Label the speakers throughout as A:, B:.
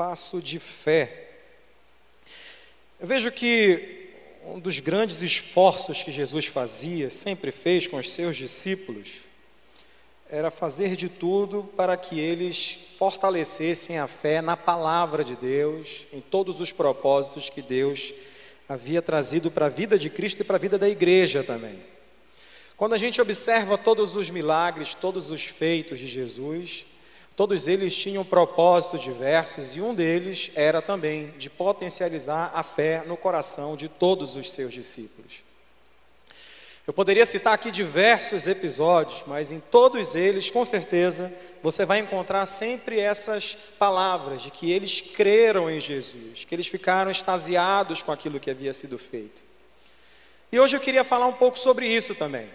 A: passo de fé. Eu vejo que um dos grandes esforços que Jesus fazia, sempre fez com os seus discípulos, era fazer de tudo para que eles fortalecessem a fé na palavra de Deus, em todos os propósitos que Deus havia trazido para a vida de Cristo e para a vida da igreja também. Quando a gente observa todos os milagres, todos os feitos de Jesus, todos eles tinham propósitos diversos e um deles era também de potencializar a fé no coração de todos os seus discípulos. Eu poderia citar aqui diversos episódios, mas em todos eles, com certeza, você vai encontrar sempre essas palavras de que eles creram em Jesus, que eles ficaram extasiados com aquilo que havia sido feito. E hoje eu queria falar um pouco sobre isso também.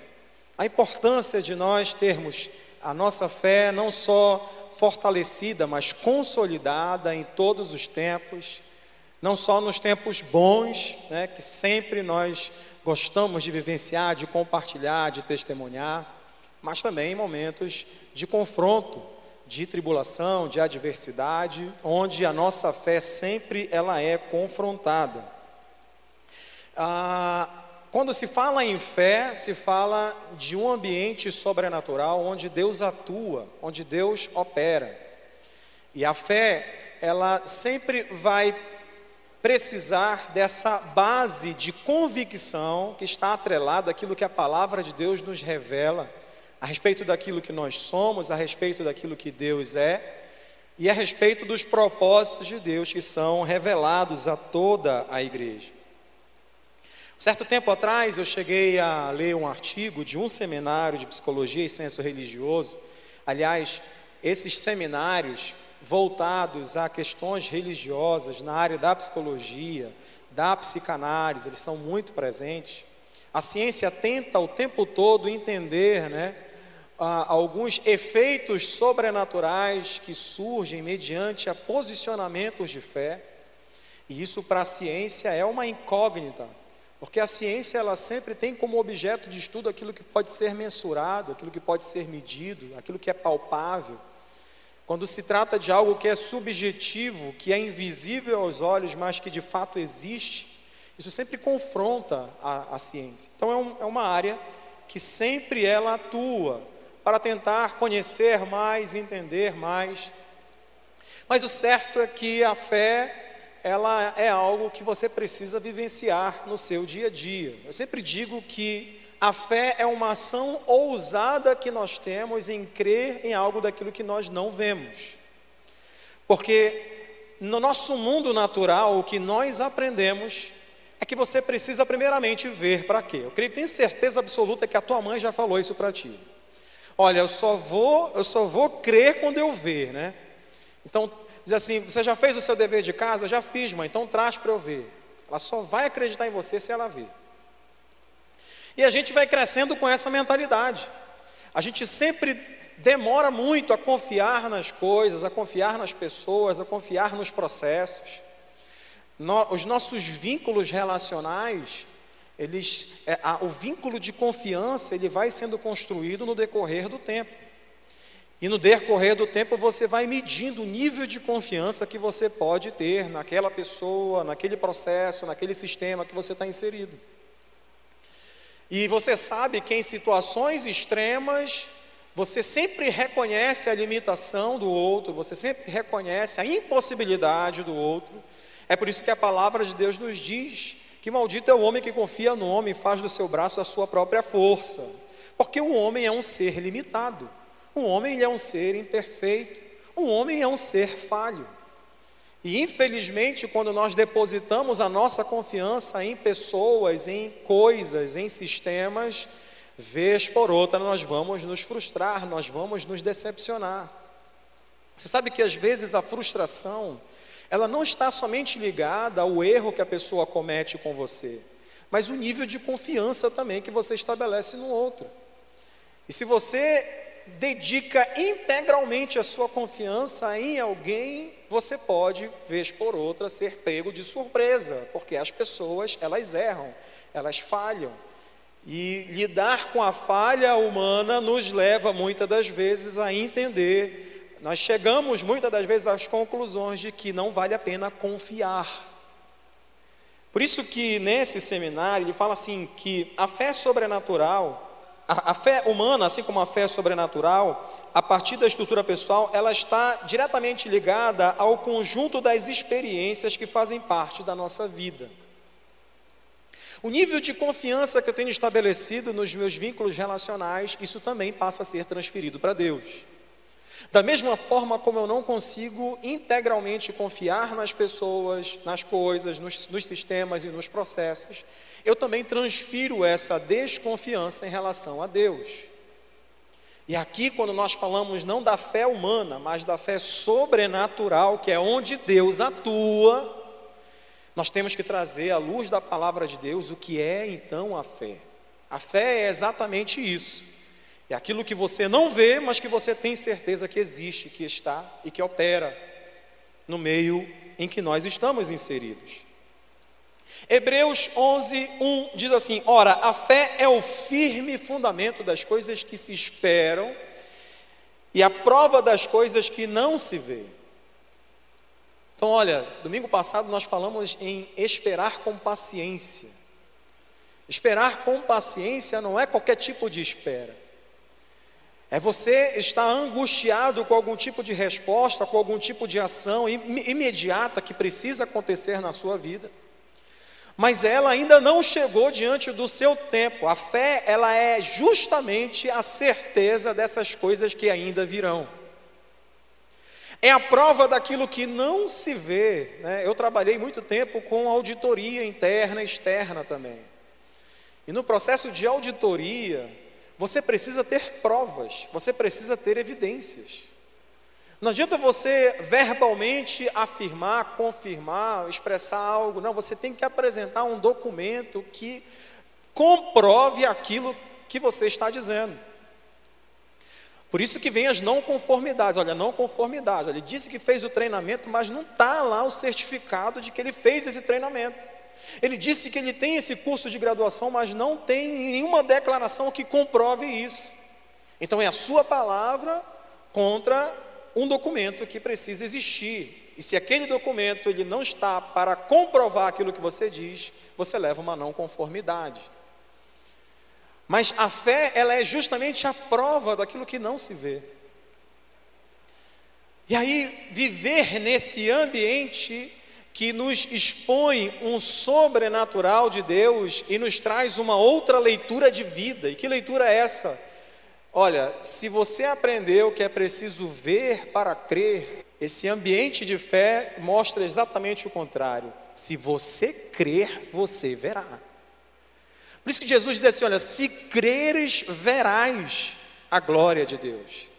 A: A importância de nós termos a nossa fé não só fortalecida, mas consolidada em todos os tempos, não só nos tempos bons, né, que sempre nós gostamos de vivenciar, de compartilhar, de testemunhar, mas também em momentos de confronto, de tribulação, de adversidade, onde a nossa fé sempre ela é confrontada. Ah, quando se fala em fé, se fala de um ambiente sobrenatural onde Deus atua, onde Deus opera. E a fé, ela sempre vai precisar dessa base de convicção que está atrelada àquilo que a palavra de Deus nos revela, a respeito daquilo que nós somos, a respeito daquilo que Deus é e a respeito dos propósitos de Deus que são revelados a toda a igreja. Certo tempo atrás eu cheguei a ler um artigo de um seminário de psicologia e senso religioso. Aliás, esses seminários voltados a questões religiosas na área da psicologia, da psicanálise, eles são muito presentes. A ciência tenta o tempo todo entender né, alguns efeitos sobrenaturais que surgem mediante a posicionamentos de fé. E isso para a ciência é uma incógnita, porque a ciência ela sempre tem como objeto de estudo aquilo que pode ser mensurado, aquilo que pode ser medido, aquilo que é palpável. Quando se trata de algo que é subjetivo, que é invisível aos olhos, mas que de fato existe, isso sempre confronta a, a ciência. Então é, um, é uma área que sempre ela atua para tentar conhecer mais, entender mais. Mas o certo é que a fé ela é algo que você precisa vivenciar no seu dia a dia. Eu sempre digo que a fé é uma ação ousada que nós temos em crer em algo daquilo que nós não vemos. Porque no nosso mundo natural, o que nós aprendemos é que você precisa primeiramente ver para quê? Eu creio que tenho certeza absoluta que a tua mãe já falou isso para ti. Olha, eu só vou, eu só vou crer quando eu ver, né? Então, diz assim, você já fez o seu dever de casa? Já fiz, mãe, então traz para eu ver. Ela só vai acreditar em você se ela ver. E a gente vai crescendo com essa mentalidade. A gente sempre demora muito a confiar nas coisas, a confiar nas pessoas, a confiar nos processos. No, os nossos vínculos relacionais, eles, é, a, o vínculo de confiança, ele vai sendo construído no decorrer do tempo. E no decorrer do tempo você vai medindo o nível de confiança que você pode ter naquela pessoa, naquele processo, naquele sistema que você está inserido. E você sabe que em situações extremas, você sempre reconhece a limitação do outro, você sempre reconhece a impossibilidade do outro. É por isso que a palavra de Deus nos diz que maldito é o homem que confia no homem e faz do seu braço a sua própria força. Porque o homem é um ser limitado. O homem é um ser imperfeito. O homem é um ser falho. E infelizmente, quando nós depositamos a nossa confiança em pessoas, em coisas, em sistemas, vez por outra nós vamos nos frustrar, nós vamos nos decepcionar. Você sabe que às vezes a frustração, ela não está somente ligada ao erro que a pessoa comete com você, mas o nível de confiança também que você estabelece no outro. E se você dedica integralmente a sua confiança em alguém, você pode, vez por outra, ser pego de surpresa, porque as pessoas, elas erram, elas falham. E lidar com a falha humana nos leva muitas das vezes a entender nós chegamos muitas das vezes às conclusões de que não vale a pena confiar. Por isso que nesse seminário ele fala assim que a fé sobrenatural, a, fé humana, assim como a fé sobrenatural, a partir da estrutura pessoal, ela está diretamente ligada ao conjunto das experiências que fazem parte da nossa vida. O nível de confiança que eu tenho estabelecido nos meus vínculos relacionais, isso também passa a ser transferido para Deus. Da mesma forma como eu não consigo integralmente confiar nas pessoas, nas coisas, nos, nos, sistemas e nos processos, eu também transfiro essa desconfiança em relação a Deus. E aqui, quando nós falamos não da fé humana, mas da fé sobrenatural, que é onde Deus atua, nós temos que trazer à luz da palavra de Deus o que é então a fé. A fé é exatamente isso. É aquilo que você não vê, mas que você tem certeza que existe, que está e que opera no meio em que nós estamos inseridos. Hebreus 11, 1 diz assim: Ora, a fé é o firme fundamento das coisas que se esperam e a prova das coisas que não se vê. Então, olha, domingo passado nós falamos em esperar com paciência. Esperar com paciência não é qualquer tipo de espera. É você estar angustiado com algum tipo de resposta, com algum tipo de ação imediata que precisa acontecer na sua vida. Mas ela ainda não chegou diante do seu tempo. A fé, ela é justamente a certeza dessas coisas que ainda virão. É a prova daquilo que não se vê. Né? Eu trabalhei muito tempo com auditoria interna e externa também. E no processo de auditoria, você precisa ter provas, você precisa ter evidências. Não adianta você verbalmente afirmar, confirmar, expressar algo. Não, você tem que apresentar um documento que comprove aquilo que você está dizendo. Por isso que vem as não conformidades. Olha, não conformidade. Ele disse que fez o treinamento, mas não está lá o certificado de que ele fez esse treinamento. Ele disse que ele tem esse curso de graduação, mas não tem nenhuma declaração que comprove isso. Então é a sua palavra contra um documento que precisa existir. E se aquele documento ele não está para comprovar aquilo que você diz, você leva uma não conformidade. Mas a fé, ela é justamente a prova daquilo que não se vê. E aí, viver nesse ambiente que nos expõe um sobrenatural de Deus e nos traz uma outra leitura de vida. E que leitura é essa? Olha, se você aprendeu que é preciso ver para crer, esse ambiente de fé mostra exatamente o contrário. Se você crer, você verá. Por isso que Jesus diz assim: olha, se creres, verás a glória de Deus.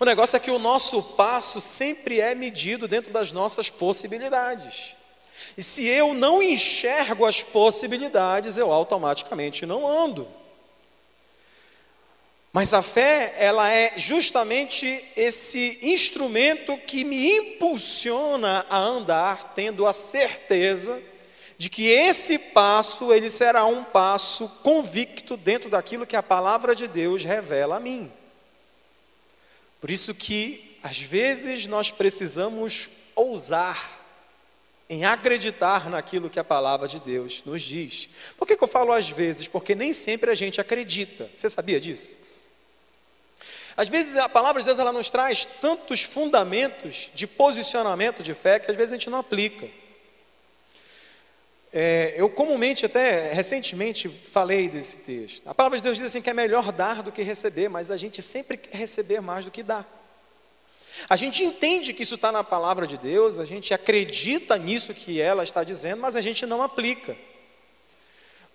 A: O negócio é que o nosso passo sempre é medido dentro das nossas possibilidades. E se eu não enxergo as possibilidades, eu automaticamente não ando. Mas a fé, ela é justamente esse instrumento que me impulsiona a andar, tendo a certeza de que esse passo ele será um passo convicto dentro daquilo que a palavra de Deus revela a mim. Por isso que às vezes nós precisamos ousar em acreditar naquilo que a palavra de Deus nos diz. Por que, que eu falo às vezes? Porque nem sempre a gente acredita. Você sabia disso? Às vezes a palavra de Deus ela nos traz tantos fundamentos de posicionamento de fé que às vezes a gente não aplica. É, eu comumente, até recentemente, falei desse texto. A palavra de Deus diz assim que é melhor dar do que receber, mas a gente sempre quer receber mais do que dar. A gente entende que isso está na palavra de Deus, a gente acredita nisso que ela está dizendo, mas a gente não aplica.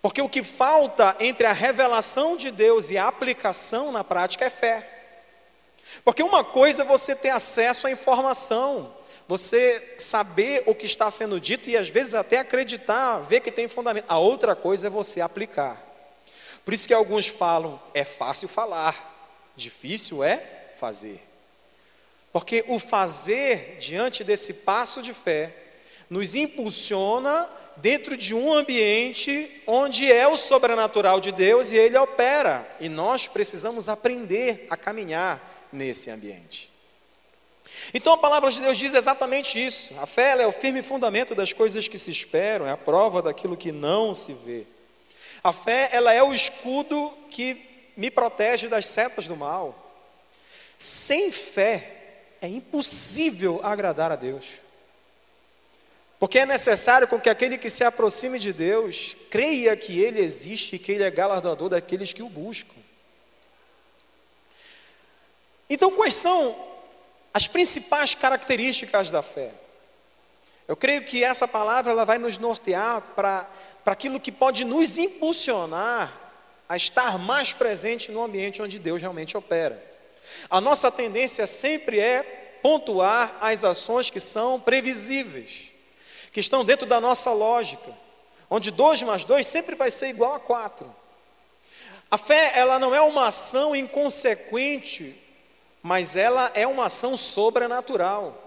A: Porque o que falta entre a revelação de Deus e a aplicação na prática é fé. Porque uma coisa é você ter acesso à informação, você saber o que está sendo dito e às vezes até acreditar, ver que tem fundamento. A outra coisa é você aplicar. Por isso que alguns falam, é fácil falar, difícil é fazer. Porque o fazer diante desse passo de fé nos impulsiona dentro de um ambiente onde é o sobrenatural de Deus e ele opera. E nós precisamos aprender a caminhar nesse ambiente. Então a palavra de Deus diz exatamente isso. A fé é o firme fundamento das coisas que se esperam, é a prova daquilo que não se vê. A fé ela é o escudo que me protege das setas do mal. Sem fé é impossível agradar a Deus. Porque é necessário com que aquele que se aproxime de Deus creia que Ele existe e que Ele é galardoador daqueles que o buscam. Então, quais são as principais características da fé? Eu creio que essa palavra ela vai nos nortear para aquilo que pode nos impulsionar a estar mais presente no ambiente onde Deus realmente opera. A nossa tendência sempre é pontuar as ações que são previsíveis, que estão dentro da nossa lógica, onde 2 mais 2 sempre vai ser igual a 4. A fé, ela não é uma ação inconsequente, mas ela é uma ação sobrenatural.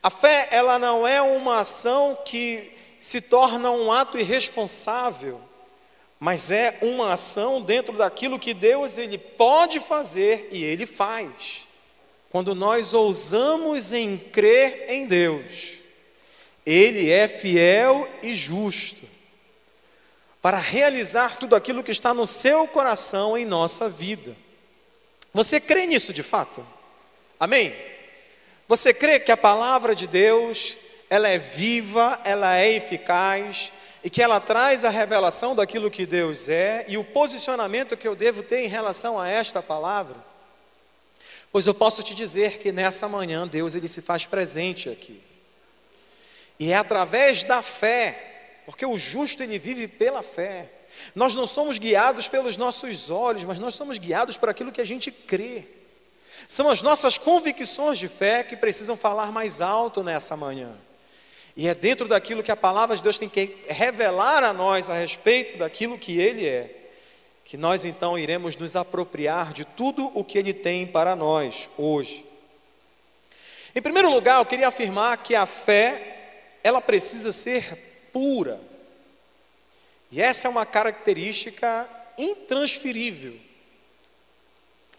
A: A fé, ela não é uma ação que se torna um ato irresponsável, mas é uma ação dentro daquilo que Deus ele pode fazer e ele faz. Quando nós ousamos em crer em Deus, ele é fiel e justo para realizar tudo aquilo que está no seu coração em nossa vida. Você crê nisso de fato? Amém? Você crê que a palavra de Deus, ela é viva, ela é eficaz, e que ela traz a revelação daquilo que Deus é e o posicionamento que eu devo ter em relação a esta palavra? Pois eu posso te dizer que nessa manhã Deus ele se faz presente aqui. E é através da fé, porque o justo ele vive pela fé. Nós não somos guiados pelos nossos olhos, mas nós somos guiados por aquilo que a gente crê. São as nossas convicções de fé que precisam falar mais alto nessa manhã. E é dentro daquilo que a palavra de Deus tem que revelar a nós a respeito daquilo que Ele é, que nós então iremos nos apropriar de tudo o que Ele tem para nós hoje. Em primeiro lugar, eu queria afirmar que a fé, ela precisa ser pura. E essa é uma característica intransferível.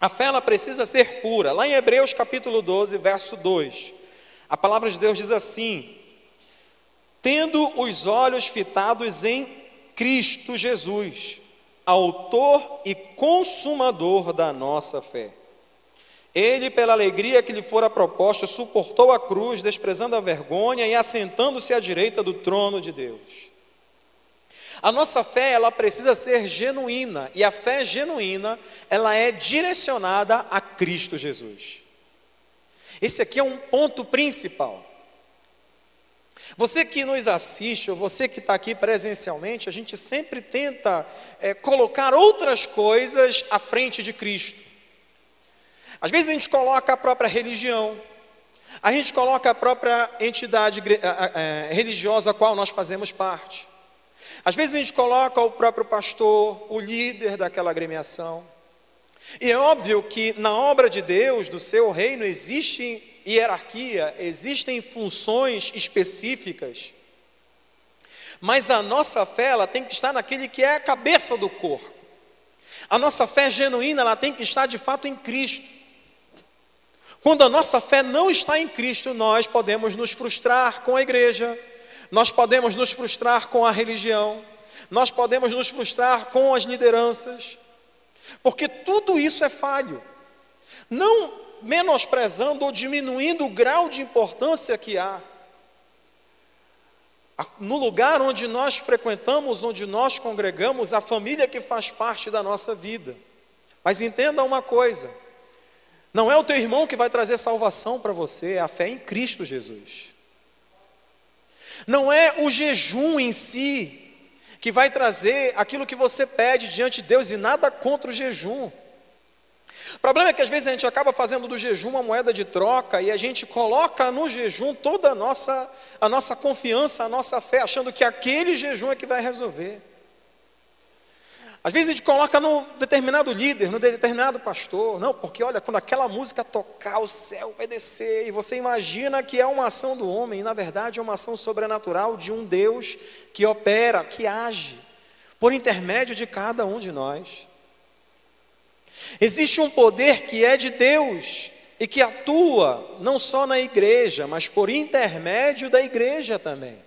A: A fé ela precisa ser pura. Lá em Hebreus capítulo 12, verso 2, a palavra de Deus diz assim: tendo os olhos fitados em Cristo Jesus, Autor e Consumador da nossa fé. Ele, pela alegria que lhe fora proposta, suportou a cruz, desprezando a vergonha e assentando-se à direita do trono de Deus. A nossa fé, ela precisa ser genuína, e a fé genuína, ela é direcionada a Cristo Jesus. Esse aqui é um ponto principal. Você que nos assiste, ou você que está aqui presencialmente, a gente sempre tenta é, colocar outras coisas à frente de Cristo. Às vezes a gente coloca a própria religião, a gente coloca a própria entidade é, religiosa a qual nós fazemos parte. Às vezes a gente coloca o próprio pastor, o líder daquela agremiação. E é óbvio que na obra de Deus, do seu reino, existe hierarquia, existem funções específicas, mas a nossa fé ela tem que estar naquele que é a cabeça do corpo. A nossa fé genuína ela tem que estar de fato em Cristo. Quando a nossa fé não está em Cristo, nós podemos nos frustrar com a igreja, nós podemos nos frustrar com a religião, nós podemos nos frustrar com as lideranças, porque tudo isso é falho. Não menosprezando ou diminuindo o grau de importância que há. No lugar onde nós frequentamos, onde nós congregamos, a família que faz parte da nossa vida. Mas entenda uma coisa: não é o teu irmão que vai trazer salvação para você, é a fé em Cristo Jesus. Não é o jejum em si que vai trazer aquilo que você pede diante de Deus e nada contra o jejum. O problema é que às vezes a gente acaba fazendo do jejum uma moeda de troca e a gente coloca no jejum toda a nossa, a nossa confiança, a nossa fé, achando que aquele jejum é que vai resolver. Às vezes a gente coloca no determinado líder, no determinado pastor, não, porque olha, quando aquela música tocar, o céu vai descer, e você imagina que é uma ação do homem, e na verdade é uma ação sobrenatural de um Deus que opera, que age, por intermédio de cada um de nós. Existe um poder que é de Deus e e que atua não só na igreja, mas por intermédio da igreja também.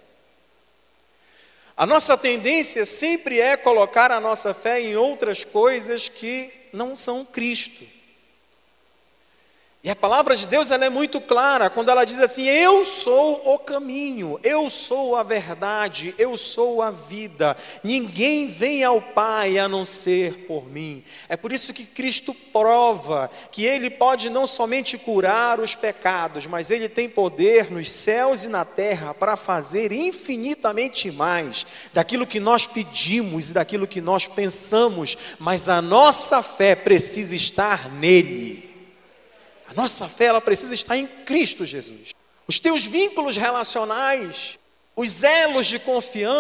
A: A nossa tendência sempre é colocar a nossa fé em outras coisas que não são Cristo. E a palavra de Deus ela é muito clara quando ela diz assim: Eu sou o caminho, eu sou a verdade, eu sou a vida. Ninguém vem ao Pai a não ser por mim. É por isso que Cristo prova que Ele pode não somente curar os pecados, mas Ele tem poder nos céus e na terra para fazer infinitamente mais daquilo que nós pedimos e daquilo que nós pensamos, mas a nossa fé precisa estar nele. A nossa fé ela precisa estar em Cristo Jesus. Os teus vínculos relacionais, os elos de confiança